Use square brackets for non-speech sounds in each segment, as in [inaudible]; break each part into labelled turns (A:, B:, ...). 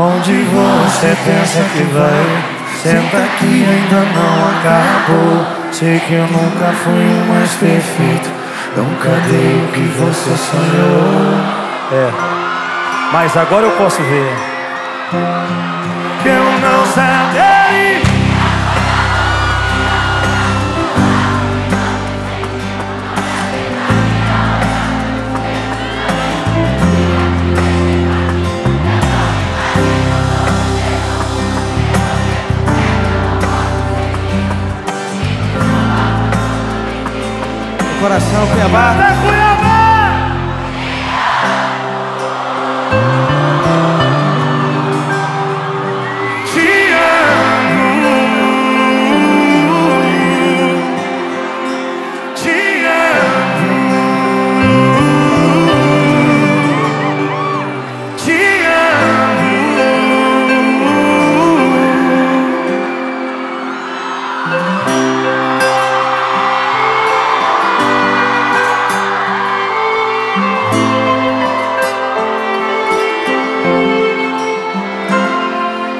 A: Onde você pensa que vai? Senta aqui, ainda não acabou. Sei que eu nunca fui o mais perfeito. Nunca dei o que você sonhou.
B: É, mas agora eu posso ver.
A: Eu não sabia.
B: Coração, Cuiabá.
A: Manda Cuiabá!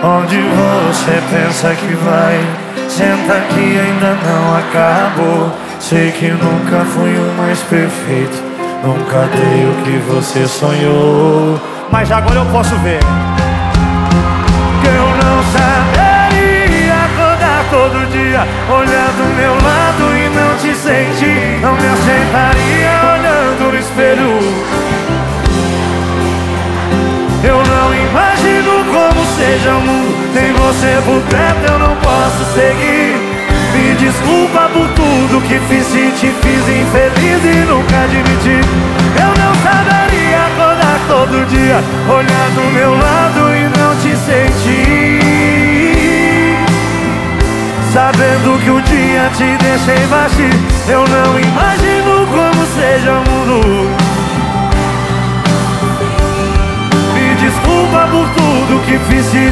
A: Onde você pensa que vai? Senta que ainda não acabou. Sei que nunca fui o mais perfeito. Nunca dei o que você sonhou.
B: Mas agora eu posso ver.
A: Que eu não saberia acordar todo dia, olhar seja o mundo Sem você por perto eu não posso seguir. Me desculpa por tudo que fiz e te fiz infeliz e nunca admiti. Eu não saberia acordar todo dia Olhar do meu lado e não te sentir. Sabendo que um dia te deixei baixo Eu não imagino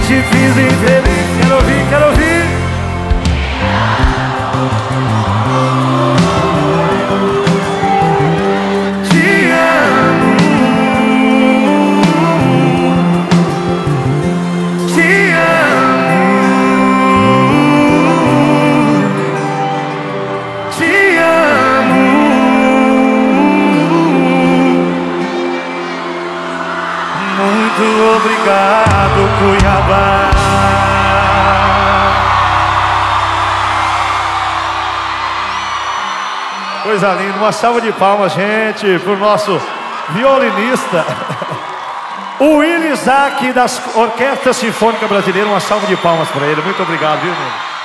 A: te fiz infeliz. Quero ouvir, quero ouvir. Te amo. Te amo. Te amo. Muito obrigado, Cuiabá.
B: Coisa linda. Uma salva de palmas, gente, pro nosso violinista. [laughs] O Willis Isaac das Orquestra Sinfônica Brasileira. Uma salva de palmas para ele. Muito obrigado, viu, meu?